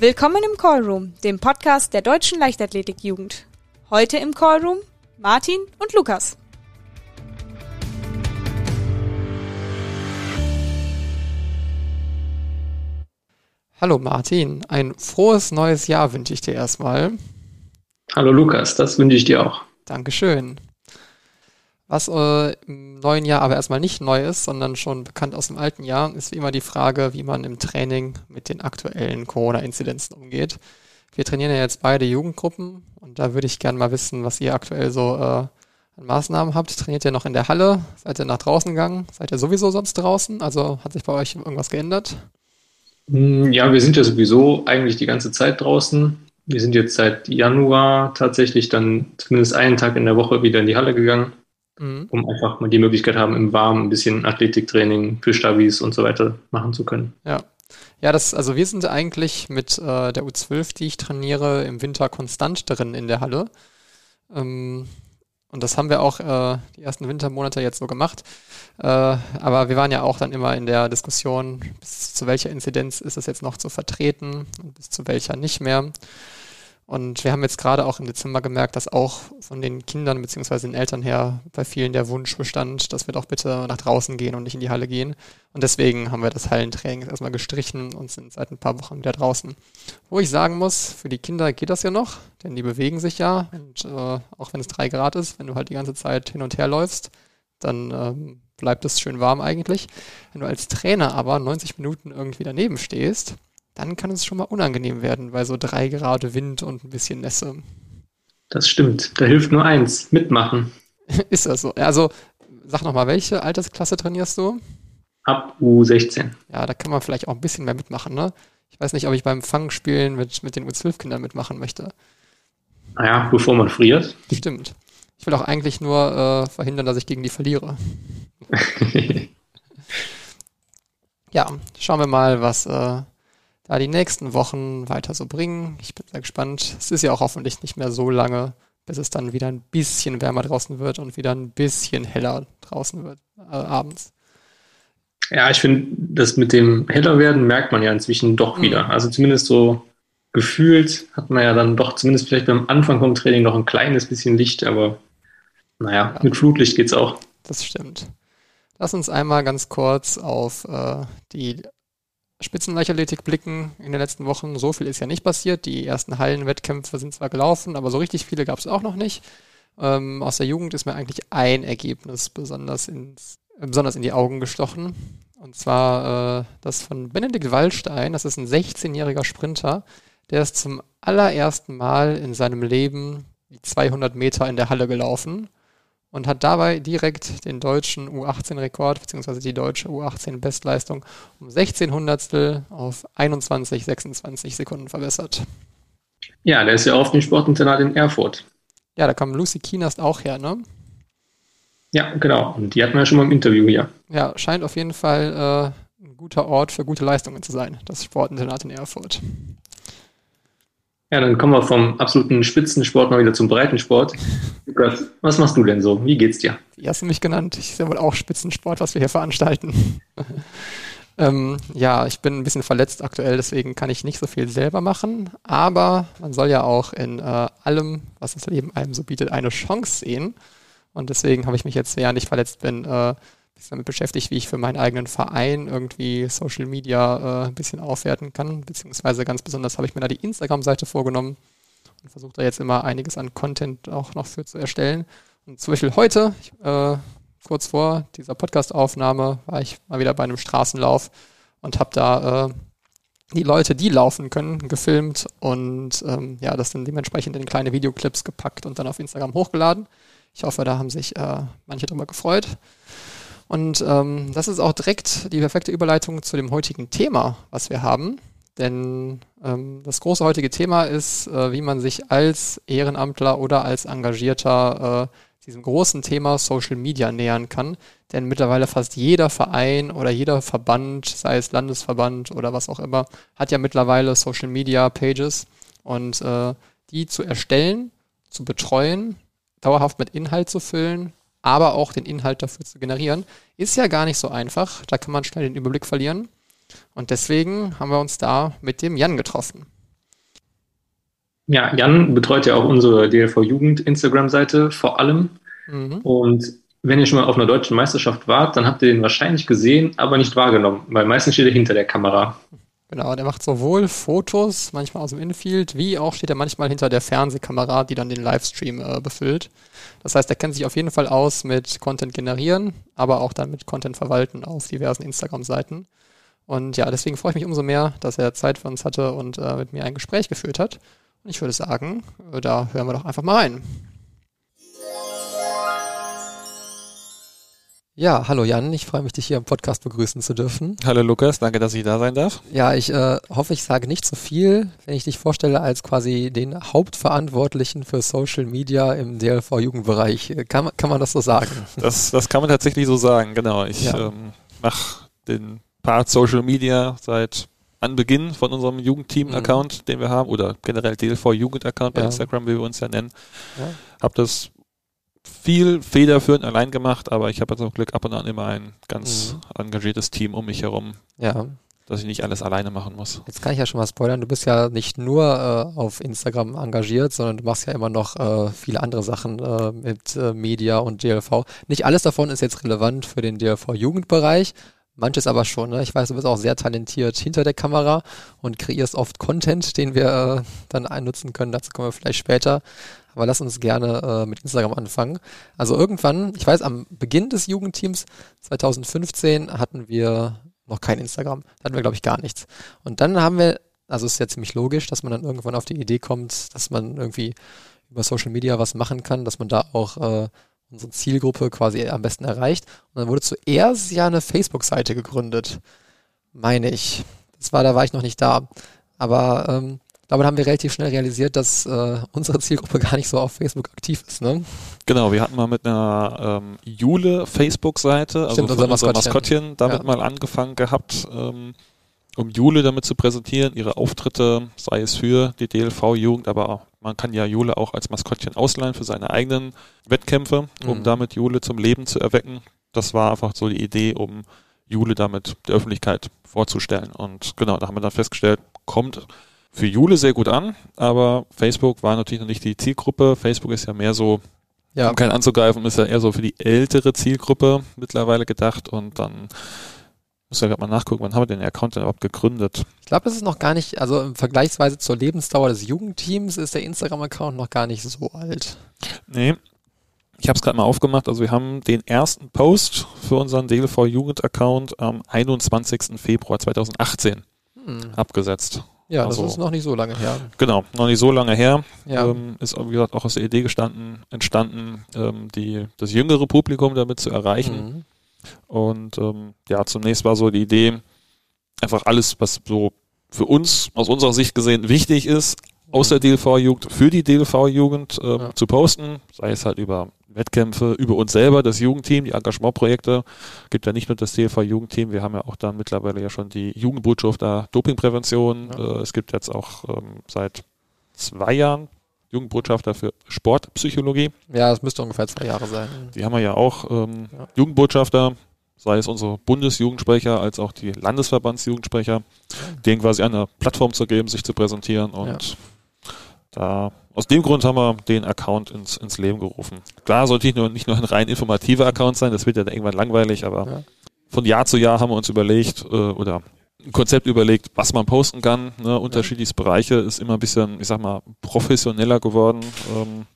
Willkommen im Callroom, dem Podcast der Deutschen Leichtathletik-Jugend. Heute im Callroom Martin und Lukas. Hallo Martin, ein frohes neues Jahr wünsche ich dir erstmal. Hallo Lukas, das wünsche ich dir auch. Dankeschön. Was äh, im neuen Jahr aber erstmal nicht neu ist, sondern schon bekannt aus dem alten Jahr, ist wie immer die Frage, wie man im Training mit den aktuellen Corona-Inzidenzen umgeht. Wir trainieren ja jetzt beide Jugendgruppen und da würde ich gerne mal wissen, was ihr aktuell so äh, an Maßnahmen habt. Trainiert ihr noch in der Halle? Seid ihr nach draußen gegangen? Seid ihr sowieso sonst draußen? Also hat sich bei euch irgendwas geändert? Hm, ja, wir sind ja sowieso eigentlich die ganze Zeit draußen. Wir sind jetzt seit Januar tatsächlich dann zumindest einen Tag in der Woche wieder in die Halle gegangen mhm. um einfach mal die Möglichkeit haben, im Warmen ein bisschen Athletiktraining für Stabis und so weiter machen zu können. Ja. Ja, das, also wir sind eigentlich mit äh, der U12, die ich trainiere, im Winter konstant drin in der Halle. Ähm, und das haben wir auch äh, die ersten Wintermonate jetzt so gemacht. Äh, aber wir waren ja auch dann immer in der Diskussion, bis zu welcher Inzidenz ist es jetzt noch zu vertreten und bis zu welcher nicht mehr. Und wir haben jetzt gerade auch im Dezember gemerkt, dass auch von den Kindern bzw. den Eltern her bei vielen der Wunsch bestand, dass wir doch bitte nach draußen gehen und nicht in die Halle gehen. Und deswegen haben wir das Hallentraining erstmal gestrichen und sind seit ein paar Wochen wieder draußen. Wo ich sagen muss, für die Kinder geht das ja noch, denn die bewegen sich ja. Und äh, auch wenn es drei Grad ist, wenn du halt die ganze Zeit hin und her läufst, dann ähm, bleibt es schön warm eigentlich. Wenn du als Trainer aber 90 Minuten irgendwie daneben stehst, dann kann es schon mal unangenehm werden bei so drei Grad Wind und ein bisschen Nässe. Das stimmt. Da hilft nur eins, mitmachen. Ist das so? Also, sag nochmal, welche Altersklasse trainierst du? Ab U16. Ja, da kann man vielleicht auch ein bisschen mehr mitmachen, ne? Ich weiß nicht, ob ich beim Fangspielen mit, mit den U12-Kindern mitmachen möchte. Naja, bevor man friert. Stimmt. Ich will auch eigentlich nur äh, verhindern, dass ich gegen die verliere. ja, schauen wir mal, was äh, da die nächsten Wochen weiter so bringen. Ich bin sehr gespannt. Es ist ja auch hoffentlich nicht mehr so lange, bis es dann wieder ein bisschen wärmer draußen wird und wieder ein bisschen heller draußen wird äh, abends. Ja, ich finde, das mit dem heller werden merkt man ja inzwischen doch mhm. wieder. Also zumindest so gefühlt hat man ja dann doch zumindest vielleicht beim Anfang vom Training noch ein kleines bisschen Licht, aber naja, ja. mit Flutlicht geht's auch. Das stimmt. Lass uns einmal ganz kurz auf äh, die Spitzenleichtathletik blicken in den letzten Wochen, so viel ist ja nicht passiert. Die ersten Hallenwettkämpfe sind zwar gelaufen, aber so richtig viele gab es auch noch nicht. Ähm, aus der Jugend ist mir eigentlich ein Ergebnis besonders, ins, äh, besonders in die Augen gestochen. Und zwar äh, das von Benedikt Wallstein. Das ist ein 16-jähriger Sprinter. Der ist zum allerersten Mal in seinem Leben die 200 Meter in der Halle gelaufen und hat dabei direkt den deutschen U18-Rekord bzw. die deutsche U18-Bestleistung um 16 Hundertstel auf 21, 26 Sekunden verbessert. Ja, der ist ja auf dem Sportinternat in Erfurt. Ja, da kam Lucy Kienast auch her, ne? Ja, genau. Und die hatten wir ja schon mal im Interview hier. Ja, scheint auf jeden Fall äh, ein guter Ort für gute Leistungen zu sein, das Sportinternat in Erfurt. Ja, dann kommen wir vom absoluten Spitzensport mal wieder zum Breitensport. Lukas, was machst du denn so? Wie geht's dir? Wie hast du mich genannt? Ich ja wohl auch Spitzensport, was wir hier veranstalten. ähm, ja, ich bin ein bisschen verletzt aktuell, deswegen kann ich nicht so viel selber machen. Aber man soll ja auch in äh, allem, was das Leben einem so bietet, eine Chance sehen. Und deswegen habe ich mich jetzt, während ich verletzt bin, äh, damit beschäftigt, wie ich für meinen eigenen Verein irgendwie Social Media äh, ein bisschen aufwerten kann. Beziehungsweise ganz besonders habe ich mir da die Instagram-Seite vorgenommen und versuche da jetzt immer einiges an Content auch noch für zu erstellen. Und zum Beispiel heute, äh, kurz vor dieser Podcast-Aufnahme, war ich mal wieder bei einem Straßenlauf und habe da äh, die Leute, die laufen können, gefilmt und ähm, ja, das dann dementsprechend in kleine Videoclips gepackt und dann auf Instagram hochgeladen. Ich hoffe, da haben sich äh, manche drüber gefreut. Und ähm, das ist auch direkt die perfekte Überleitung zu dem heutigen Thema, was wir haben. Denn ähm, das große heutige Thema ist, äh, wie man sich als Ehrenamtler oder als Engagierter äh, diesem großen Thema Social Media nähern kann. Denn mittlerweile fast jeder Verein oder jeder Verband, sei es Landesverband oder was auch immer, hat ja mittlerweile Social Media Pages. Und äh, die zu erstellen, zu betreuen, dauerhaft mit Inhalt zu füllen, aber auch den Inhalt dafür zu generieren, ist ja gar nicht so einfach. Da kann man schnell den Überblick verlieren. Und deswegen haben wir uns da mit dem Jan getroffen. Ja, Jan betreut ja auch unsere DLV Jugend Instagram-Seite vor allem. Mhm. Und wenn ihr schon mal auf einer deutschen Meisterschaft wart, dann habt ihr den wahrscheinlich gesehen, aber nicht wahrgenommen, weil meistens steht er hinter der Kamera. Genau, der macht sowohl Fotos, manchmal aus dem Infield, wie auch steht er manchmal hinter der Fernsehkamera, die dann den Livestream äh, befüllt. Das heißt, er kennt sich auf jeden Fall aus mit Content generieren, aber auch dann mit Content verwalten auf diversen Instagram-Seiten. Und ja, deswegen freue ich mich umso mehr, dass er Zeit für uns hatte und äh, mit mir ein Gespräch geführt hat. Und ich würde sagen, äh, da hören wir doch einfach mal rein. Ja, hallo Jan, ich freue mich, dich hier im Podcast begrüßen zu dürfen. Hallo Lukas, danke, dass ich da sein darf. Ja, ich äh, hoffe, ich sage nicht zu so viel, wenn ich dich vorstelle als quasi den Hauptverantwortlichen für Social Media im DLV-Jugendbereich. Kann, kann man das so sagen? Das, das kann man tatsächlich so sagen, genau. Ich ja. ähm, mache den Part Social Media seit Anbeginn von unserem Jugendteam-Account, mhm. den wir haben, oder generell DLV-Jugend-Account bei ja. Instagram, wie wir uns ja nennen. Ja. Habe das viel federführend allein gemacht, aber ich habe zum Glück ab und an immer ein ganz mhm. engagiertes Team um mich herum. Ja. Dass ich nicht alles alleine machen muss. Jetzt kann ich ja schon mal spoilern, du bist ja nicht nur äh, auf Instagram engagiert, sondern du machst ja immer noch äh, viele andere Sachen äh, mit äh, Media und DLV. Nicht alles davon ist jetzt relevant für den DLV-Jugendbereich, manches aber schon. Ne? Ich weiß, du bist auch sehr talentiert hinter der Kamera und kreierst oft Content, den wir äh, dann einnutzen können. Dazu kommen wir vielleicht später. Aber lass uns gerne äh, mit Instagram anfangen. Also irgendwann, ich weiß, am Beginn des Jugendteams 2015 hatten wir noch kein Instagram. Da hatten wir, glaube ich, gar nichts. Und dann haben wir, also ist ja ziemlich logisch, dass man dann irgendwann auf die Idee kommt, dass man irgendwie über Social Media was machen kann, dass man da auch äh, unsere Zielgruppe quasi am besten erreicht. Und dann wurde zuerst ja eine Facebook-Seite gegründet, meine ich. Das war, da war ich noch nicht da. Aber ähm, damit haben wir relativ schnell realisiert, dass äh, unsere Zielgruppe gar nicht so auf Facebook aktiv ist. Ne? Genau, wir hatten mal mit einer ähm, Jule Facebook-Seite, also Stimmt, unser Maskottchen. Maskottchen, damit ja. mal angefangen gehabt, ähm, um Jule damit zu präsentieren, ihre Auftritte, sei es für die DLV-Jugend, aber auch, man kann ja Jule auch als Maskottchen ausleihen für seine eigenen Wettkämpfe, um mhm. damit Jule zum Leben zu erwecken. Das war einfach so die Idee, um Jule damit der Öffentlichkeit vorzustellen. Und genau, da haben wir dann festgestellt, kommt für Jule sehr gut an, aber Facebook war natürlich noch nicht die Zielgruppe. Facebook ist ja mehr so, ja. um keinen anzugreifen, ist ja eher so für die ältere Zielgruppe mittlerweile gedacht und dann muss ja gerade mal nachgucken, wann haben wir den Account denn überhaupt gegründet? Ich glaube, das ist noch gar nicht, also im Vergleichsweise zur Lebensdauer des Jugendteams ist der Instagram-Account noch gar nicht so alt. Nee. Ich habe es gerade mal aufgemacht. Also wir haben den ersten Post für unseren DLV Jugend-Account am 21. Februar 2018 hm. abgesetzt. Ja, also, das ist noch nicht so lange her. Genau, noch nicht so lange her. Ja. Ähm, ist, wie gesagt, auch aus der Idee gestanden, entstanden, ähm, die, das jüngere Publikum damit zu erreichen. Mhm. Und ähm, ja, zunächst war so die Idee, einfach alles, was so für uns aus unserer Sicht gesehen wichtig ist, aus der DLV-Jugend für die DLV-Jugend ähm, ja. zu posten, sei es halt über Wettkämpfe, über uns selber, das Jugendteam, die Engagementprojekte. Gibt ja nicht nur das DLV-Jugendteam, wir haben ja auch dann mittlerweile ja schon die Jugendbotschafter Dopingprävention. Ja. Äh, es gibt jetzt auch ähm, seit zwei Jahren Jugendbotschafter für Sportpsychologie. Ja, das müsste ungefähr zwei Jahre sein. Die haben wir ja auch. Ähm, ja. Jugendbotschafter, sei es unsere Bundesjugendsprecher als auch die Landesverbandsjugendsprecher, denen quasi eine Plattform zu geben, sich zu präsentieren und da, aus dem Grund haben wir den Account ins, ins Leben gerufen. Klar, sollte nicht nur, nicht nur ein rein informativer Account sein, das wird ja dann irgendwann langweilig, aber ja. von Jahr zu Jahr haben wir uns überlegt, äh, oder ein Konzept überlegt, was man posten kann. Ne? Unterschiedliche Bereiche ist immer ein bisschen, ich sag mal, professioneller geworden ähm,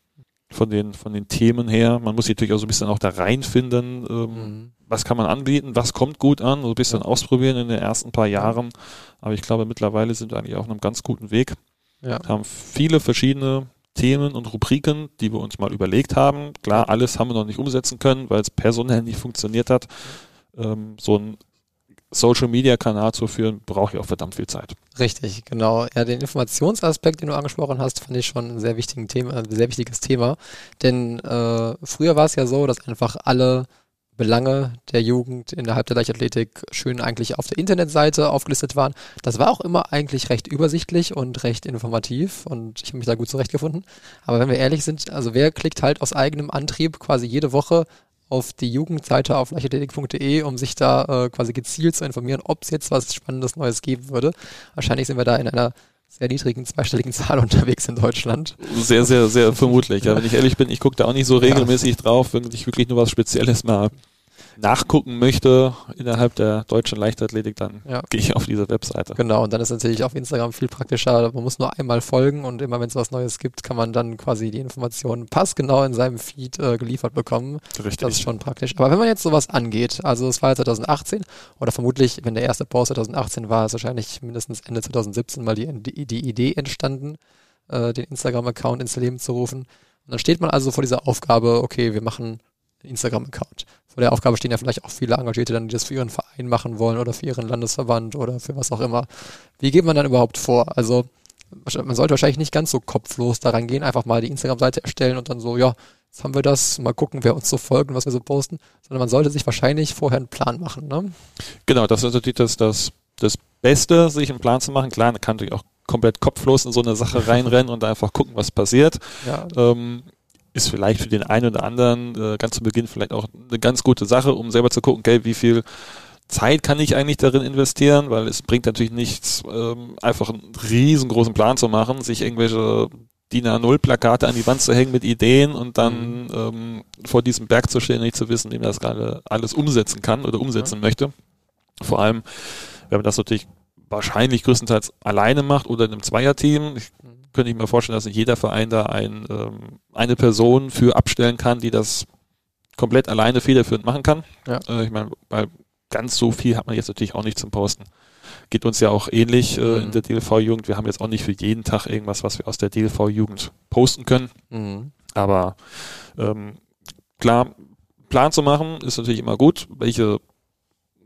von, den, von den Themen her. Man muss sich natürlich auch so ein bisschen auch da reinfinden, ähm, mhm. was kann man anbieten, was kommt gut an, so ein bisschen ja. ausprobieren in den ersten paar Jahren. Aber ich glaube, mittlerweile sind wir eigentlich auf einem ganz guten Weg. Ja. Haben viele verschiedene Themen und Rubriken, die wir uns mal überlegt haben. Klar, alles haben wir noch nicht umsetzen können, weil es personell nicht funktioniert hat. Ähm, so ein Social Media Kanal zu führen, braucht ja auch verdammt viel Zeit. Richtig, genau. Ja, den Informationsaspekt, den du angesprochen hast, fand ich schon ein sehr wichtigen Thema, ein sehr wichtiges Thema. Denn äh, früher war es ja so, dass einfach alle Belange der Jugend innerhalb der Leichtathletik schön eigentlich auf der Internetseite aufgelistet waren. Das war auch immer eigentlich recht übersichtlich und recht informativ und ich habe mich da gut zurechtgefunden. Aber wenn wir ehrlich sind, also wer klickt halt aus eigenem Antrieb quasi jede Woche auf die Jugendseite auf leichtathletik.de, um sich da äh, quasi gezielt zu informieren, ob es jetzt was Spannendes Neues geben würde. Wahrscheinlich sind wir da in einer sehr niedrigen zweistelligen Zahl unterwegs in Deutschland. Sehr, sehr, sehr vermutlich. Ja, wenn ich ehrlich bin, ich gucke da auch nicht so regelmäßig ja. drauf, wenn ich wirklich nur was Spezielles mal nachgucken möchte innerhalb der deutschen Leichtathletik, dann ja. gehe ich auf diese Webseite. Genau, und dann ist natürlich auf Instagram viel praktischer. Man muss nur einmal folgen und immer wenn es was Neues gibt, kann man dann quasi die Informationen passgenau in seinem Feed äh, geliefert bekommen. Richtig. Das ist schon praktisch. Aber wenn man jetzt sowas angeht, also es war ja 2018 oder vermutlich, wenn der erste Post 2018 war, ist wahrscheinlich mindestens Ende 2017 mal die, die, die Idee entstanden, äh, den Instagram-Account ins Leben zu rufen. Und dann steht man also vor dieser Aufgabe, okay, wir machen Instagram-Account. Vor der Aufgabe stehen ja vielleicht auch viele Engagierte dann, die das für ihren Verein machen wollen oder für ihren Landesverband oder für was auch immer. Wie geht man dann überhaupt vor? Also man sollte wahrscheinlich nicht ganz so kopflos daran gehen, einfach mal die Instagram-Seite erstellen und dann so, ja, jetzt haben wir das, mal gucken, wer uns so folgt und was wir so posten, sondern man sollte sich wahrscheinlich vorher einen Plan machen. Ne? Genau, das ist natürlich das, das, das Beste, sich einen Plan zu machen. Klar, man kann natürlich auch komplett kopflos in so eine Sache reinrennen und einfach gucken, was passiert. Ja. Ähm, ist vielleicht für den einen oder anderen äh, ganz zu Beginn vielleicht auch eine ganz gute Sache, um selber zu gucken, okay, wie viel Zeit kann ich eigentlich darin investieren, weil es bringt natürlich nichts, ähm, einfach einen riesengroßen Plan zu machen, sich irgendwelche DIN A0-Plakate an die Wand zu hängen mit Ideen und dann mhm. ähm, vor diesem Berg zu stehen, nicht zu wissen, wie man das gerade alles umsetzen kann oder umsetzen mhm. möchte. Vor allem, wenn man das natürlich wahrscheinlich größtenteils alleine macht oder in einem Zweierteam. Ich könnte ich mir vorstellen, dass nicht jeder Verein da ein, ähm, eine Person für abstellen kann, die das komplett alleine federführend machen kann. Ja. Äh, ich meine, weil ganz so viel hat man jetzt natürlich auch nicht zum Posten. Geht uns ja auch ähnlich äh, mhm. in der DLV-Jugend. Wir haben jetzt auch nicht für jeden Tag irgendwas, was wir aus der DLV-Jugend posten können. Mhm. Aber ähm, klar, Plan zu machen ist natürlich immer gut. Welche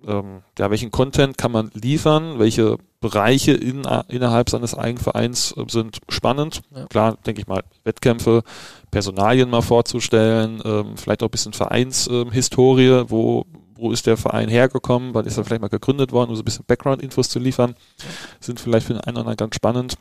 ähm, ja, welchen Content kann man liefern, welche Bereiche in, innerhalb seines eigenen Vereins äh, sind spannend. Ja. Klar, denke ich mal, Wettkämpfe, Personalien mal vorzustellen, ähm, vielleicht auch ein bisschen Vereinshistorie, ähm, wo, wo ist der Verein hergekommen, wann ist er vielleicht mal gegründet worden, um so ein bisschen Background-Infos zu liefern, sind vielleicht für den einen oder anderen ganz spannend.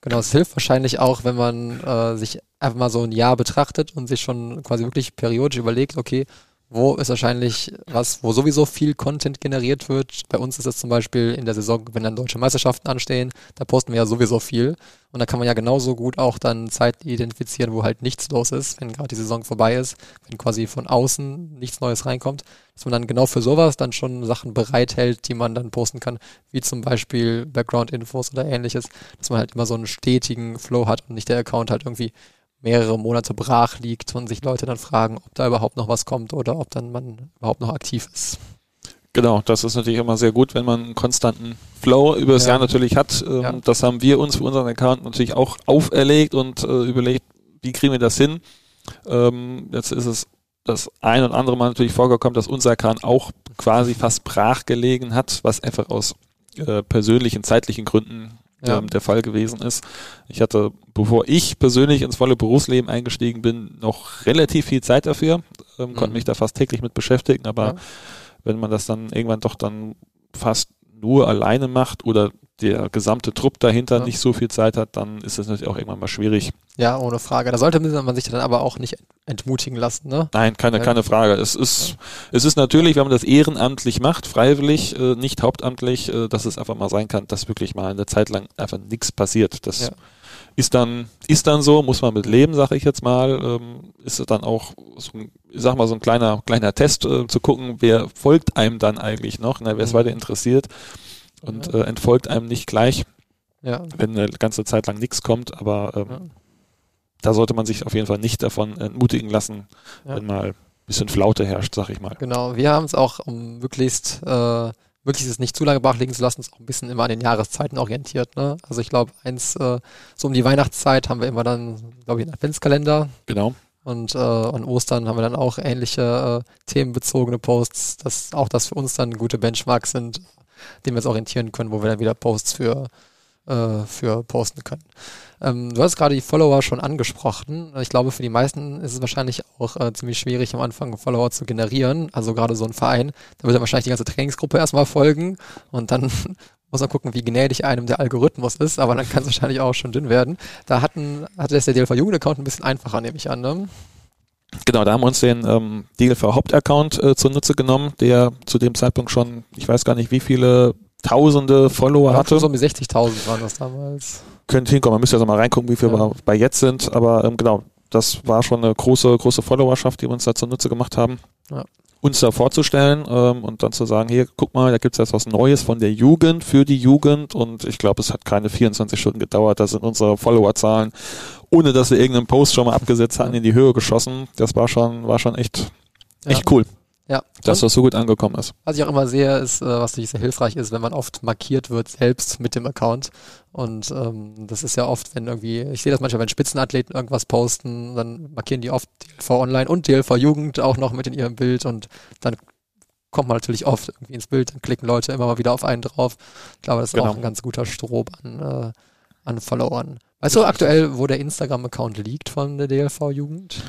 Genau, es hilft wahrscheinlich auch, wenn man äh, sich einfach mal so ein Jahr betrachtet und sich schon quasi wirklich periodisch überlegt, okay, wo ist wahrscheinlich was, wo sowieso viel Content generiert wird. Bei uns ist es zum Beispiel in der Saison, wenn dann deutsche Meisterschaften anstehen, da posten wir ja sowieso viel. Und da kann man ja genauso gut auch dann Zeit identifizieren, wo halt nichts los ist, wenn gerade die Saison vorbei ist, wenn quasi von außen nichts Neues reinkommt, dass man dann genau für sowas dann schon Sachen bereithält, die man dann posten kann, wie zum Beispiel Background-Infos oder ähnliches, dass man halt immer so einen stetigen Flow hat und nicht der Account halt irgendwie mehrere Monate brach liegt und sich Leute dann fragen, ob da überhaupt noch was kommt oder ob dann man überhaupt noch aktiv ist. Genau, das ist natürlich immer sehr gut, wenn man einen konstanten Flow über das ja. Jahr natürlich hat. Ähm, ja. Das haben wir uns für unseren Account natürlich auch auferlegt und äh, überlegt, wie kriegen wir das hin. Ähm, jetzt ist es das ein und andere Mal natürlich vorgekommen, dass unser Account auch quasi fast brach gelegen hat, was einfach aus äh, persönlichen, zeitlichen Gründen ja. ähm, der Fall gewesen ist. Ich hatte, bevor ich persönlich ins volle Berufsleben eingestiegen bin, noch relativ viel Zeit dafür, ähm, mhm. konnte mich da fast täglich mit beschäftigen, aber ja. wenn man das dann irgendwann doch dann fast nur alleine macht oder der gesamte Trupp dahinter ja. nicht so viel Zeit hat, dann ist das natürlich auch irgendwann mal schwierig. Ja, ohne Frage. Da sollte man sich dann aber auch nicht entmutigen lassen, ne? Nein, keine, keine Frage. Es ist, ja. es ist natürlich, wenn man das ehrenamtlich macht, freiwillig, äh, nicht hauptamtlich, äh, dass es einfach mal sein kann, dass wirklich mal eine Zeit lang einfach nichts passiert. Das ja. ist dann, ist dann so, muss man mit leben, sage ich jetzt mal. Ähm, ist es dann auch, so ein, ich sag mal, so ein kleiner, kleiner Test äh, zu gucken, wer folgt einem dann eigentlich noch, ne, wer es mhm. weiter interessiert und ja. äh, entfolgt einem nicht gleich, ja. wenn eine ganze Zeit lang nichts kommt, aber ähm, ja. da sollte man sich auf jeden Fall nicht davon entmutigen lassen, wenn mal ein bisschen Flaute herrscht, sag ich mal. Genau, wir haben es auch, um möglichst äh, möglichst es nicht zu lange brach liegen zu lassen, uns auch ein bisschen immer an den Jahreszeiten orientiert. Ne? Also ich glaube, eins, äh, so um die Weihnachtszeit haben wir immer dann, glaube ich, einen Adventskalender. Genau. Und äh, an Ostern haben wir dann auch ähnliche äh, themenbezogene Posts, dass auch das für uns dann gute Benchmarks sind, dem wir uns orientieren können, wo wir dann wieder Posts für, äh, für posten können. Ähm, du hast gerade die Follower schon angesprochen. Ich glaube, für die meisten ist es wahrscheinlich auch äh, ziemlich schwierig, am Anfang Follower zu generieren. Also gerade so ein Verein, da wird wahrscheinlich die ganze Trainingsgruppe erstmal folgen und dann muss man gucken, wie gnädig einem der Algorithmus ist, aber dann kann es wahrscheinlich auch schon dünn werden. Da hatten, hatte das der DLV Jugend-Account ein bisschen einfacher, nehme ich an. Ne? Genau, da haben wir uns den ähm, DLV Hauptaccount äh, zunutze genommen, der zu dem Zeitpunkt schon, ich weiß gar nicht, wie viele tausende Follower ja, hatte. So um 60.000 waren das damals. Könnte hinkommen, man müsste ja mal reingucken, wie viel ja. wir bei jetzt sind, aber ähm, genau, das war schon eine große, große Followerschaft, die wir uns da zunutze gemacht haben. Ja. Uns da vorzustellen ähm, und dann zu sagen, hier, guck mal, da gibt es jetzt was Neues von der Jugend für die Jugend und ich glaube, es hat keine 24 Stunden gedauert, da sind unsere Followerzahlen, ohne dass wir irgendeinen Post schon mal abgesetzt hatten, in die Höhe geschossen. Das war schon, war schon echt, echt cool. Ja. Dass das so gut angekommen ist. Was ich auch immer sehe, ist, äh, was natürlich sehr hilfreich ist, wenn man oft markiert wird, selbst mit dem Account. Und ähm, das ist ja oft, wenn irgendwie, ich sehe das manchmal, wenn Spitzenathleten irgendwas posten, dann markieren die oft DLV Online und DLV Jugend auch noch mit in ihrem Bild und dann kommt man natürlich oft irgendwie ins Bild, dann klicken Leute immer mal wieder auf einen drauf. Ich glaube, das ist genau. auch ein ganz guter Strob an, äh, an Followern. Weißt du aktuell, wo der Instagram-Account liegt von der DLV Jugend?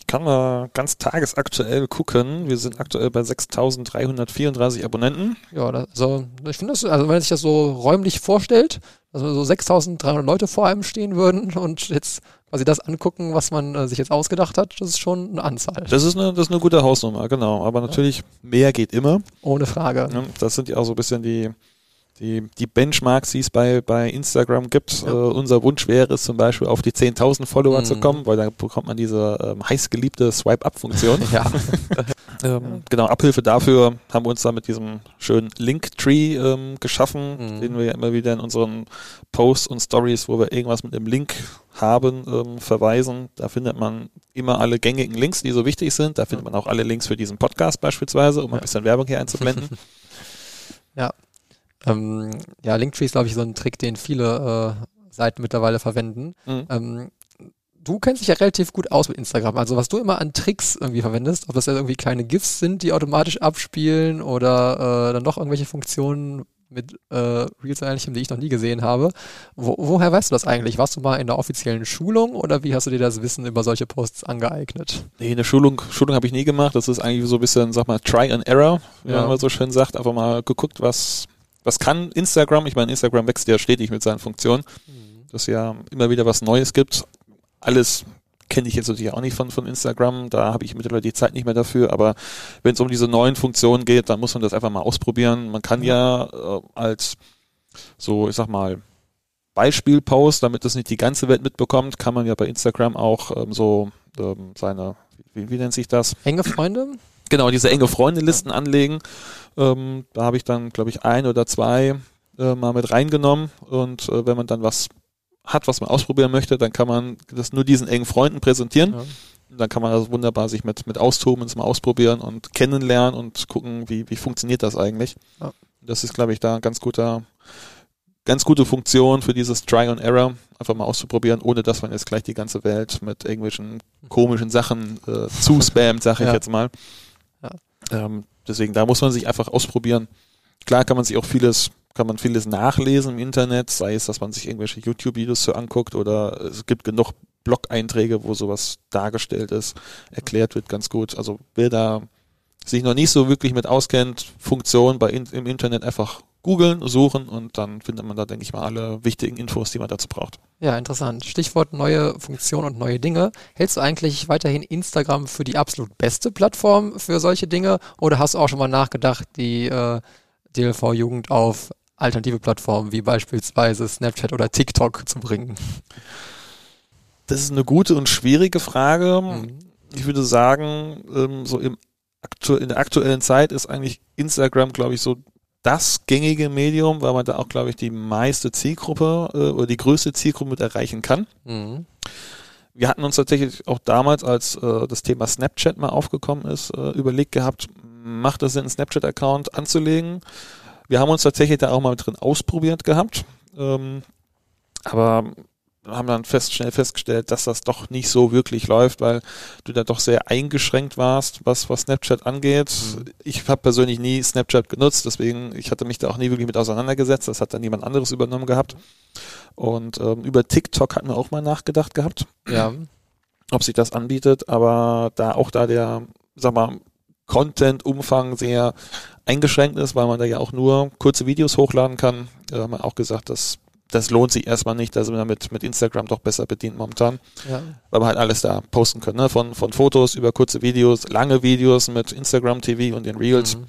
Ich kann mal ganz tagesaktuell gucken. Wir sind aktuell bei 6.334 Abonnenten. Ja, also ich finde das, also wenn man sich das so räumlich vorstellt, dass so 6.300 Leute vor einem stehen würden und jetzt quasi das angucken, was man äh, sich jetzt ausgedacht hat, das ist schon eine Anzahl. Das ist eine, das ist eine gute Hausnummer, genau. Aber natürlich ja. mehr geht immer. Ohne Frage. Das sind ja auch so ein bisschen die, die, die Benchmarks, die es bei, bei Instagram gibt. Ja. Äh, unser Wunsch wäre es zum Beispiel auf die 10.000 Follower mhm. zu kommen, weil da bekommt man diese ähm, heißgeliebte Swipe-Up-Funktion. ja. ähm, genau, Abhilfe dafür haben wir uns da mit diesem schönen Linktree ähm, geschaffen, mhm. den wir ja immer wieder in unseren Posts und Stories, wo wir irgendwas mit einem Link haben, ähm, verweisen. Da findet man immer alle gängigen Links, die so wichtig sind. Da findet man auch alle Links für diesen Podcast beispielsweise, um ja. ein bisschen Werbung hier einzublenden. ja, ähm, ja, Linktree ist, glaube ich, so ein Trick, den viele äh, Seiten mittlerweile verwenden. Mhm. Ähm, du kennst dich ja relativ gut aus mit Instagram. Also was du immer an Tricks irgendwie verwendest, ob das ja irgendwie kleine GIFs sind, die automatisch abspielen oder äh, dann doch irgendwelche Funktionen mit äh, Reels ähnlichem, die ich noch nie gesehen habe. Wo, woher weißt du das eigentlich? Warst du mal in der offiziellen Schulung oder wie hast du dir das Wissen über solche Posts angeeignet? Nee, eine Schulung, Schulung habe ich nie gemacht. Das ist eigentlich so ein bisschen, sag mal, Try and Error, wie ja. man so schön sagt. Einfach mal geguckt, was, was kann Instagram? Ich meine, Instagram wächst ja stetig mit seinen Funktionen, mhm. dass ja immer wieder was Neues gibt. Alles kenne ich jetzt natürlich auch nicht von, von Instagram, da habe ich mittlerweile die Zeit nicht mehr dafür, aber wenn es um diese neuen Funktionen geht, dann muss man das einfach mal ausprobieren. Man kann ja, ja äh, als so, ich sag mal, Beispielpost, damit das nicht die ganze Welt mitbekommt, kann man ja bei Instagram auch ähm, so ähm, seine, wie, wie nennt sich das? Enge Freunde? Genau, diese enge Freundelisten anlegen. Ähm, da habe ich dann, glaube ich, ein oder zwei äh, mal mit reingenommen. Und äh, wenn man dann was hat, was man ausprobieren möchte, dann kann man das nur diesen engen Freunden präsentieren. Ja. dann kann man das wunderbar sich mit, mit austoben, es mal ausprobieren und kennenlernen und gucken, wie, wie funktioniert das eigentlich. Ja. Das ist, glaube ich, da ein ganz guter, ganz gute Funktion für dieses Try and Error, einfach mal auszuprobieren, ohne dass man jetzt gleich die ganze Welt mit irgendwelchen komischen Sachen äh, zuspammt, sage ich ja. jetzt mal. Ähm, deswegen, da muss man sich einfach ausprobieren. Klar kann man sich auch vieles, kann man vieles nachlesen im Internet, sei es, dass man sich irgendwelche YouTube-Videos so anguckt oder es gibt genug Blog-Einträge, wo sowas dargestellt ist, erklärt wird ganz gut. Also wer da sich noch nicht so wirklich mit auskennt, Funktionen bei in, im Internet einfach googeln, suchen und dann findet man da, denke ich mal, alle wichtigen Infos, die man dazu braucht. Ja, interessant. Stichwort neue Funktionen und neue Dinge. Hältst du eigentlich weiterhin Instagram für die absolut beste Plattform für solche Dinge oder hast du auch schon mal nachgedacht, die äh, DLV-Jugend auf alternative Plattformen wie beispielsweise Snapchat oder TikTok zu bringen? Das ist eine gute und schwierige Frage. Mhm. Ich würde sagen, ähm, so im in der aktuellen Zeit ist eigentlich Instagram, glaube ich, so das gängige Medium, weil man da auch, glaube ich, die meiste Zielgruppe äh, oder die größte Zielgruppe mit erreichen kann. Mhm. Wir hatten uns tatsächlich auch damals, als äh, das Thema Snapchat mal aufgekommen ist, äh, überlegt gehabt, macht es Sinn, einen Snapchat-Account anzulegen? Wir haben uns tatsächlich da auch mal drin ausprobiert gehabt. Ähm, aber haben dann fest, schnell festgestellt, dass das doch nicht so wirklich läuft, weil du da doch sehr eingeschränkt warst, was, was Snapchat angeht. Mhm. Ich habe persönlich nie Snapchat genutzt, deswegen, ich hatte mich da auch nie wirklich mit auseinandergesetzt. Das hat dann jemand anderes übernommen gehabt. Und ähm, über TikTok hatten wir auch mal nachgedacht gehabt. Ja. Ob sich das anbietet, aber da auch da der, sag mal, Content-Umfang sehr eingeschränkt ist, weil man da ja auch nur kurze Videos hochladen kann, äh, haben wir auch gesagt, dass das lohnt sich erstmal nicht, da sind wir mit, mit Instagram doch besser bedient momentan. Ja. Weil wir halt alles da posten können, ne? Von, von Fotos über kurze Videos, lange Videos mit Instagram TV und den Reels. Mhm.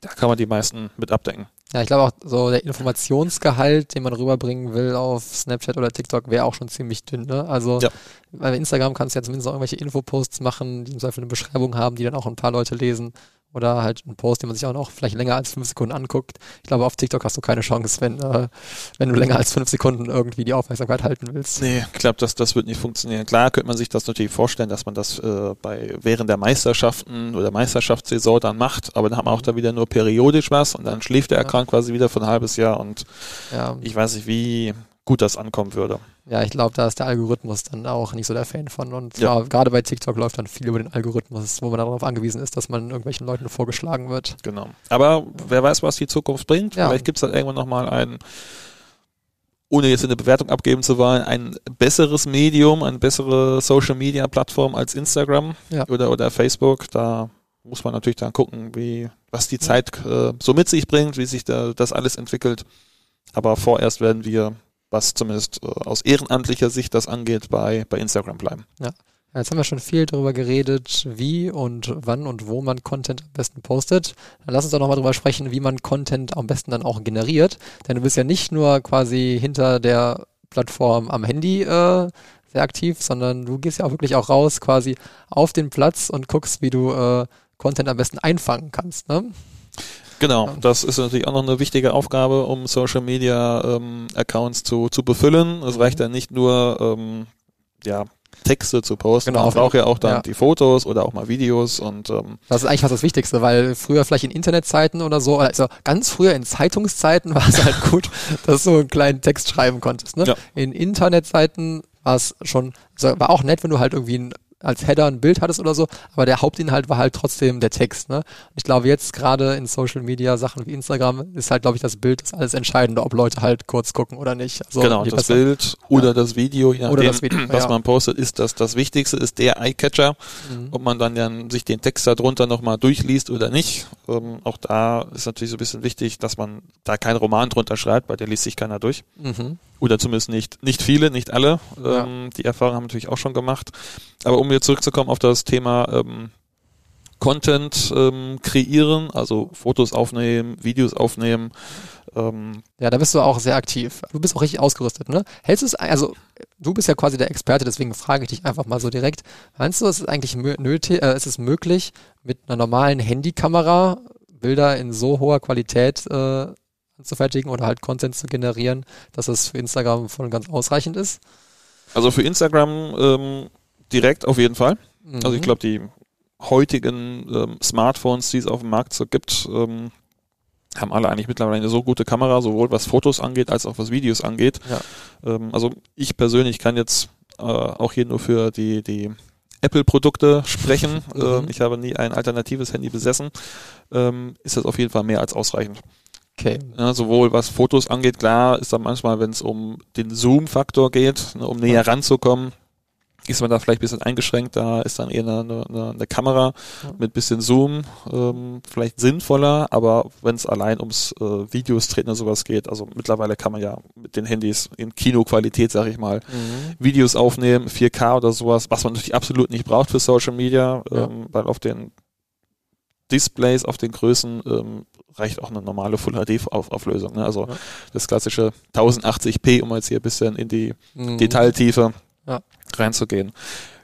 Da kann man die meisten mit abdecken. Ja, ich glaube auch so der Informationsgehalt, den man rüberbringen will auf Snapchat oder TikTok, wäre auch schon ziemlich dünn. Ne? Also ja. bei Instagram kannst du ja zumindest auch irgendwelche Infoposts machen, die im Zweifel eine Beschreibung haben, die dann auch ein paar Leute lesen oder halt ein Post, den man sich auch noch vielleicht länger als fünf Sekunden anguckt. Ich glaube, auf TikTok hast du keine Chance, wenn, äh, wenn du länger als fünf Sekunden irgendwie die Aufmerksamkeit halten willst. Nee, ich glaube, das, das wird nicht funktionieren. Klar könnte man sich das natürlich vorstellen, dass man das äh, bei während der Meisterschaften oder Meisterschaftssaison dann macht, aber dann hat man auch da wieder nur periodisch was und dann schläft der Account quasi wieder für ein halbes Jahr und ja. ich weiß nicht, wie gut das ankommen würde. Ja, ich glaube, da ist der Algorithmus dann auch nicht so der Fan von. Und ja. gerade bei TikTok läuft dann viel über den Algorithmus, wo man darauf angewiesen ist, dass man irgendwelchen Leuten vorgeschlagen wird. Genau. Aber wer weiß, was die Zukunft bringt. Ja. Vielleicht gibt es dann irgendwann nochmal ein, ohne jetzt eine Bewertung abgeben zu wollen, ein besseres Medium, eine bessere Social Media Plattform als Instagram ja. oder, oder Facebook. Da muss man natürlich dann gucken, wie, was die Zeit äh, so mit sich bringt, wie sich da, das alles entwickelt. Aber vorerst werden wir was zumindest äh, aus ehrenamtlicher Sicht das angeht, bei, bei Instagram bleiben. Ja. Jetzt haben wir schon viel darüber geredet, wie und wann und wo man Content am besten postet. Dann lass uns doch nochmal darüber sprechen, wie man Content am besten dann auch generiert. Denn du bist ja nicht nur quasi hinter der Plattform am Handy äh, sehr aktiv, sondern du gehst ja auch wirklich auch raus quasi auf den Platz und guckst, wie du äh, Content am besten einfangen kannst. Ne? Genau, das ist natürlich auch noch eine wichtige Aufgabe, um Social Media ähm, Accounts zu, zu befüllen. Es reicht ja nicht nur, ähm, ja, Texte zu posten. Genau. Man braucht ja auch dann ja. die Fotos oder auch mal Videos und ähm, das ist eigentlich fast das Wichtigste, weil früher vielleicht in Internetzeiten oder so, also ganz früher in Zeitungszeiten war es halt gut, dass du einen kleinen Text schreiben konntest. Ne? Ja. In Internetzeiten war es schon, war auch nett, wenn du halt irgendwie ein als Header ein Bild hattest oder so, aber der Hauptinhalt war halt trotzdem der Text. Ne? Und ich glaube, jetzt gerade in Social Media Sachen wie Instagram ist halt, glaube ich, das Bild das alles Entscheidende, ob Leute halt kurz gucken oder nicht. Also genau, das besser. Bild oder ja. das Video, je nachdem, Video, was ja. man postet, ist das das Wichtigste, ist der Eyecatcher. Mhm. Ob man dann, dann sich den Text darunter nochmal durchliest oder nicht. Ähm, auch da ist natürlich so ein bisschen wichtig, dass man da keinen Roman drunter schreibt, weil der liest sich keiner durch. Mhm. Oder zumindest nicht, nicht viele, nicht alle. Ja. Ähm, die Erfahrung haben wir natürlich auch schon gemacht. Aber um wieder zurückzukommen auf das Thema ähm, Content ähm, kreieren, also Fotos aufnehmen, Videos aufnehmen. Ähm, ja, da bist du auch sehr aktiv. Du bist auch richtig ausgerüstet, ne? Hältst du es, also du bist ja quasi der Experte, deswegen frage ich dich einfach mal so direkt. Meinst du, es ist eigentlich nötig, äh, ist es möglich, mit einer normalen Handykamera Bilder in so hoher Qualität äh, anzufertigen oder halt Content zu generieren, dass es für Instagram voll ganz ausreichend ist? Also für Instagram ähm, direkt auf jeden Fall. Mhm. Also ich glaube, die heutigen ähm, Smartphones, die es auf dem Markt so gibt, ähm, haben alle eigentlich mittlerweile eine so gute Kamera, sowohl was Fotos angeht, als auch was Videos angeht. Ja. Ähm, also ich persönlich kann jetzt äh, auch hier nur für die, die Apple-Produkte sprechen. Mhm. Ähm, ich habe nie ein alternatives Handy besessen. Ähm, ist das auf jeden Fall mehr als ausreichend. Okay. Ja, sowohl was Fotos angeht, klar ist da manchmal, wenn es um den Zoom-Faktor geht, ne, um näher ranzukommen, ist man da vielleicht ein bisschen eingeschränkt. Da ist dann eher eine, eine, eine Kamera ja. mit bisschen Zoom ähm, vielleicht sinnvoller, aber wenn es allein ums äh, Videos treten oder sowas geht, also mittlerweile kann man ja mit den Handys in Kinoqualität, sag ich mal, mhm. Videos aufnehmen, 4K oder sowas, was man natürlich absolut nicht braucht für Social Media, ähm, weil auf den Displays, auf den Größen ähm, reicht auch eine normale Full HD Auflösung. Ne? Also ja. das klassische 1080p, um jetzt hier ein bisschen in die mhm. Detailtiefe ja. reinzugehen.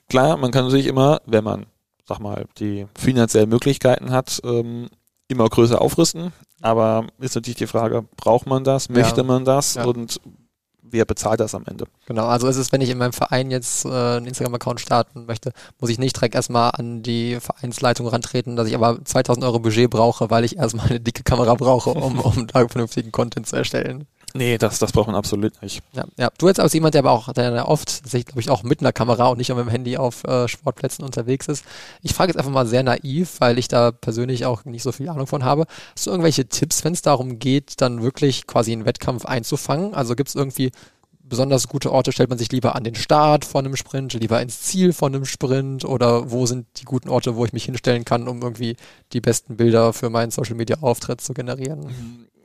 Klar, man kann sich immer, wenn man, sag mal, die finanziellen Möglichkeiten hat, ähm, immer größer aufrüsten. Aber ist natürlich die Frage, braucht man das? Möchte ja. man das? Und wer bezahlt das am Ende? Genau, also ist es, wenn ich in meinem Verein jetzt äh, einen Instagram-Account starten möchte, muss ich nicht direkt erstmal an die Vereinsleitung rantreten, dass ich aber 2000 Euro Budget brauche, weil ich erstmal eine dicke Kamera brauche, um, um da vernünftigen Content zu erstellen. Nee, das, das braucht man absolut nicht. Ja, ja. Du jetzt als jemand, der aber auch, der oft, glaube ich auch mit einer Kamera und nicht nur mit dem Handy auf äh, Sportplätzen unterwegs ist. Ich frage jetzt einfach mal sehr naiv, weil ich da persönlich auch nicht so viel Ahnung von habe. Hast du irgendwelche Tipps, wenn es darum geht, dann wirklich quasi einen Wettkampf einzufangen? Also gibt es irgendwie besonders gute Orte stellt man sich lieber an den Start von einem Sprint, lieber ins Ziel von einem Sprint oder wo sind die guten Orte, wo ich mich hinstellen kann, um irgendwie die besten Bilder für meinen Social Media Auftritt zu generieren? Es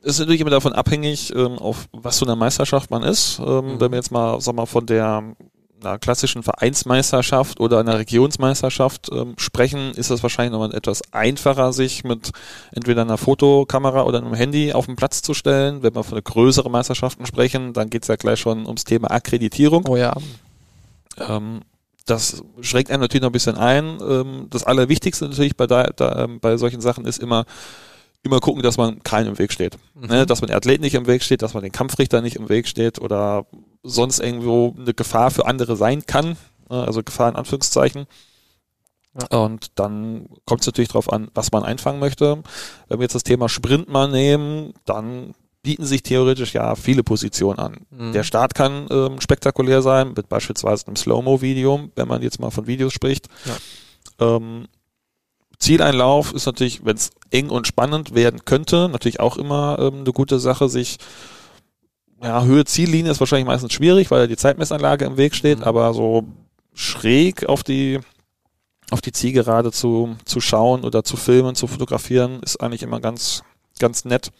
ist natürlich immer davon abhängig, ähm, auf was für einer Meisterschaft man ist. Ähm, mhm. Wenn wir jetzt mal, sag mal, von der einer klassischen Vereinsmeisterschaft oder einer Regionsmeisterschaft ähm, sprechen, ist es wahrscheinlich nochmal etwas einfacher, sich mit entweder einer Fotokamera oder einem Handy auf den Platz zu stellen. Wenn wir von größeren Meisterschaften sprechen, dann geht es ja gleich schon ums Thema Akkreditierung. Oh ja. Ähm, das schränkt einen natürlich noch ein bisschen ein. Ähm, das Allerwichtigste natürlich bei, da, da, bei solchen Sachen ist immer, immer gucken, dass man keinem im Weg steht. Mhm. Ne? Dass man den Athleten nicht im Weg steht, dass man den Kampfrichter nicht im Weg steht oder sonst irgendwo eine Gefahr für andere sein kann. Ne? Also Gefahr in Anführungszeichen. Ja. Und dann kommt es natürlich darauf an, was man einfangen möchte. Wenn wir jetzt das Thema Sprint mal nehmen, dann bieten sich theoretisch ja viele Positionen an. Mhm. Der Start kann ähm, spektakulär sein, mit beispielsweise einem Slow-Mo-Video, wenn man jetzt mal von Videos spricht. Ja. Ähm, Zieleinlauf ist natürlich, wenn es eng und spannend werden könnte, natürlich auch immer ähm, eine gute Sache, sich ja, Höhe Ziellinie ist wahrscheinlich meistens schwierig, weil die Zeitmessanlage im Weg steht, mhm. aber so schräg auf die auf die Zielgerade zu, zu schauen oder zu filmen, zu fotografieren, ist eigentlich immer ganz, ganz nett.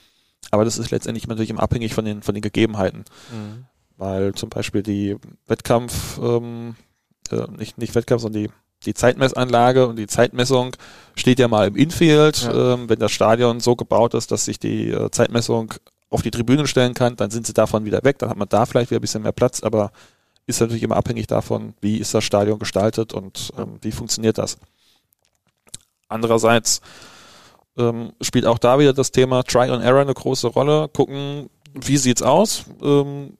Aber das ist letztendlich natürlich immer abhängig von den, von den Gegebenheiten. Mhm. Weil zum Beispiel die Wettkampf, ähm, äh, nicht, nicht Wettkampf, sondern die die Zeitmessanlage und die Zeitmessung steht ja mal im Infield. Ja. Ähm, wenn das Stadion so gebaut ist, dass sich die äh, Zeitmessung auf die Tribüne stellen kann, dann sind sie davon wieder weg. Dann hat man da vielleicht wieder ein bisschen mehr Platz, aber ist natürlich immer abhängig davon, wie ist das Stadion gestaltet und ähm, wie funktioniert das. Andererseits ähm, spielt auch da wieder das Thema Try and Error eine große Rolle. Gucken, wie sieht's aus? Ähm,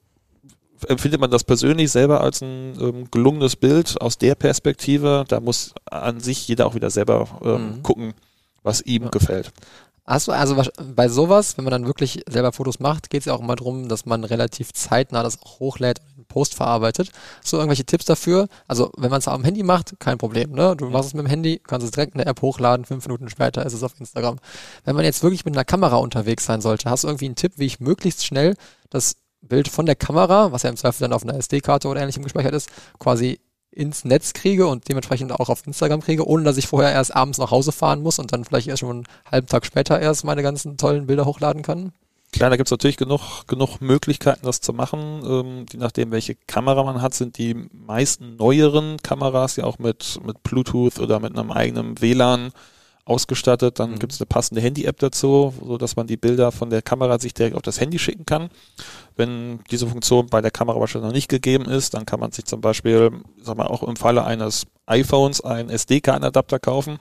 empfindet man das persönlich selber als ein ähm, gelungenes Bild aus der Perspektive? Da muss an sich jeder auch wieder selber ähm, mhm. gucken, was ihm ja. gefällt. Hast du also bei sowas, wenn man dann wirklich selber Fotos macht, geht es ja auch immer darum, dass man relativ zeitnah das auch hochlädt und den Post verarbeitet. Hast du irgendwelche Tipps dafür? Also wenn man es am Handy macht, kein Problem. Ne? Du mhm. machst es mit dem Handy, kannst es direkt in der App hochladen, fünf Minuten später ist es auf Instagram. Wenn man jetzt wirklich mit einer Kamera unterwegs sein sollte, hast du irgendwie einen Tipp, wie ich möglichst schnell das Bild von der Kamera, was ja im Zweifel dann auf einer SD-Karte oder ähnlichem gespeichert ist, quasi ins Netz kriege und dementsprechend auch auf Instagram kriege, ohne dass ich vorher erst abends nach Hause fahren muss und dann vielleicht erst schon einen halben Tag später erst meine ganzen tollen Bilder hochladen kann? Klar, da gibt es natürlich genug, genug Möglichkeiten, das zu machen. Ähm, je nachdem, welche Kamera man hat, sind die meisten neueren Kameras ja auch mit, mit Bluetooth oder mit einem eigenen WLAN ausgestattet. Dann mhm. gibt es eine passende Handy-App dazu, so dass man die Bilder von der Kamera sich direkt auf das Handy schicken kann. Wenn diese Funktion bei der Kamera wahrscheinlich noch nicht gegeben ist, dann kann man sich zum Beispiel, sag mal, auch im Falle eines iPhones einen SD-Kartenadapter kaufen,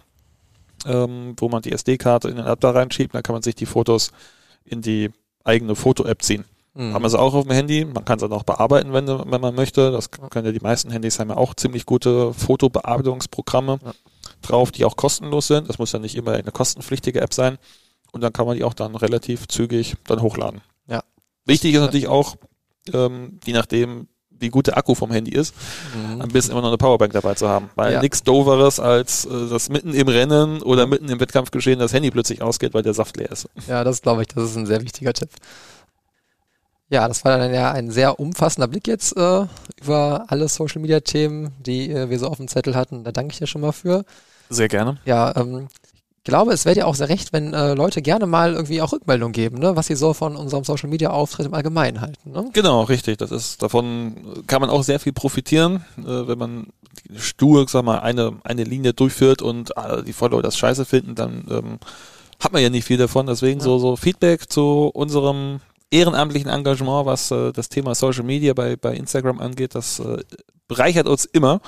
ähm, wo man die SD-Karte in den Adapter reinschiebt. Dann kann man sich die Fotos in die eigene Foto-App ziehen. Mhm. Haben wir sie auch auf dem Handy. Man kann sie dann auch bearbeiten, wenn, wenn man möchte. Das können ja die meisten Handys haben ja auch ziemlich gute Fotobearbeitungsprogramme. Ja drauf, die auch kostenlos sind. Das muss ja nicht immer eine kostenpflichtige App sein. Und dann kann man die auch dann relativ zügig dann hochladen. Ja. Wichtig ist natürlich auch, ähm, je nachdem, wie gut der Akku vom Handy ist, mhm. ein bisschen immer noch eine Powerbank dabei zu haben. Weil ja. nichts doveres als äh, das mitten im Rennen oder mitten im Wettkampfgeschehen das Handy plötzlich ausgeht, weil der Saft leer ist. Ja, das glaube ich, das ist ein sehr wichtiger Tipp. Ja, das war dann ja ein sehr umfassender Blick jetzt äh, über alle Social Media Themen, die äh, wir so auf dem Zettel hatten. Da danke ich dir schon mal für. Sehr gerne. Ja, ähm, ich glaube, es wäre dir auch sehr recht, wenn äh, Leute gerne mal irgendwie auch Rückmeldung geben, ne, was sie so von unserem Social Media Auftritt im Allgemeinen halten. Ne? Genau, richtig. Das ist davon kann man auch sehr viel profitieren, äh, wenn man stur, sag mal, eine eine Linie durchführt und äh, die Follower das Scheiße finden, dann ähm, hat man ja nicht viel davon. Deswegen ja. so so Feedback zu unserem ehrenamtlichen Engagement, was äh, das Thema Social Media bei bei Instagram angeht, das äh, bereichert uns immer.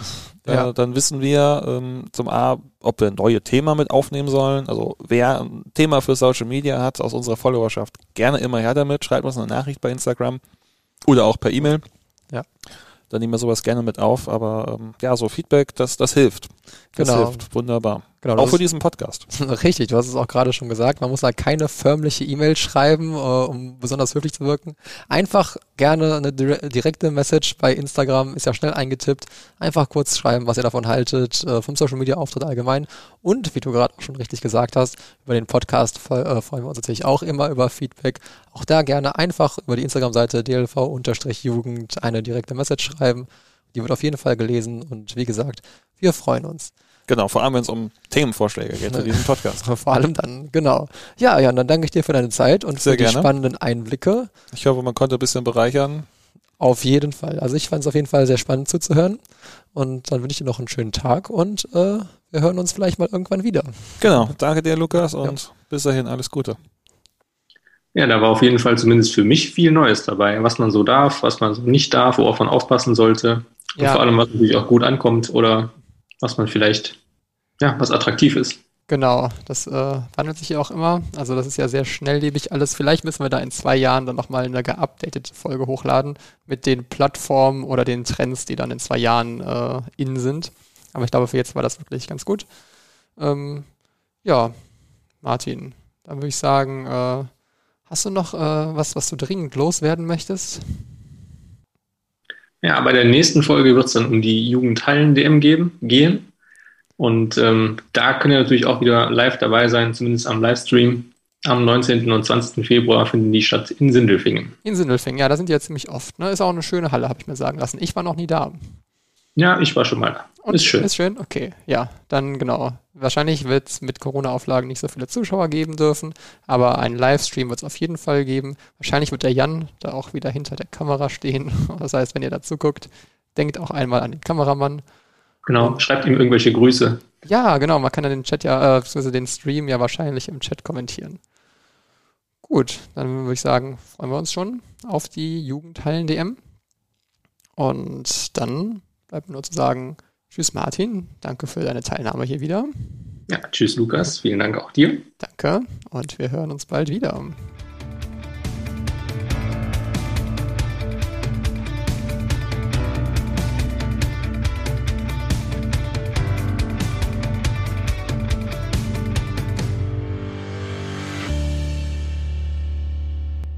Ja. Äh, dann wissen wir ähm, zum A, ob wir neue Thema mit aufnehmen sollen. Also wer ein Thema für Social Media hat aus unserer Followerschaft, gerne immer her damit. Schreibt uns eine Nachricht bei Instagram oder auch per E-Mail. Ja dann nehmen wir sowas gerne mit auf. Aber ähm, ja, so Feedback, das, das hilft. Das genau. hilft. Wunderbar. Genau, auch für diesen Podcast. Richtig, du hast es auch gerade schon gesagt. Man muss da keine förmliche E-Mail schreiben, äh, um besonders höflich zu wirken. Einfach gerne eine direkte Message bei Instagram, ist ja schnell eingetippt. Einfach kurz schreiben, was ihr davon haltet, äh, vom Social Media Auftritt allgemein. Und wie du gerade auch schon richtig gesagt hast, über den Podcast äh, freuen wir uns natürlich auch immer über Feedback. Auch da gerne einfach über die Instagram-Seite dlv-jugend eine direkte Message schreiben. Die wird auf jeden Fall gelesen und wie gesagt, wir freuen uns. Genau, vor allem wenn es um Themenvorschläge geht für diesen Podcast. vor allem dann, genau. Ja, ja, dann danke ich dir für deine Zeit und Sehr für die gerne. spannenden Einblicke. Ich hoffe, man konnte ein bisschen bereichern. Auf jeden Fall. Also ich fand es auf jeden Fall sehr spannend zuzuhören. Und dann wünsche ich dir noch einen schönen Tag und äh, wir hören uns vielleicht mal irgendwann wieder. Genau. Danke dir, Lukas, und ja. bis dahin alles Gute. Ja, da war auf jeden Fall zumindest für mich viel Neues dabei, was man so darf, was man so nicht darf, worauf man aufpassen sollte. Und ja. vor allem, was natürlich auch gut ankommt oder was man vielleicht, ja, was attraktiv ist. Genau, das äh, wandelt sich ja auch immer. Also das ist ja sehr schnelllebig alles. Vielleicht müssen wir da in zwei Jahren dann nochmal eine geupdatete Folge hochladen mit den Plattformen oder den Trends, die dann in zwei Jahren äh, in sind. Aber ich glaube, für jetzt war das wirklich ganz gut. Ähm, ja, Martin, dann würde ich sagen, äh, hast du noch äh, was, was du dringend loswerden möchtest? Ja, bei der nächsten Folge wird es dann um die Jugendhallen-DM gehen. Und ähm, da könnt ihr natürlich auch wieder live dabei sein, zumindest am Livestream. Am 19. und 20. Februar finden die statt in Sindelfingen. In Sindelfingen, ja, da sind die ja ziemlich oft. Ne? Ist auch eine schöne Halle, habe ich mir sagen lassen. Ich war noch nie da. Ja, ich war schon mal da. Und ist schön. Ist schön, okay. Ja, dann genau. Wahrscheinlich wird es mit Corona-Auflagen nicht so viele Zuschauer geben dürfen, aber einen Livestream wird es auf jeden Fall geben. Wahrscheinlich wird der Jan da auch wieder hinter der Kamera stehen. Das heißt, wenn ihr dazu guckt, denkt auch einmal an den Kameramann. Genau, schreibt ihm irgendwelche Grüße. Ja, genau, man kann dann den Chat ja, äh, beziehungsweise den Stream ja wahrscheinlich im Chat kommentieren. Gut, dann würde ich sagen, freuen wir uns schon auf die Jugendhallen-DM. Und dann bleibt nur zu sagen, tschüss Martin, danke für deine Teilnahme hier wieder. Ja, tschüss Lukas, vielen Dank auch dir. Danke und wir hören uns bald wieder.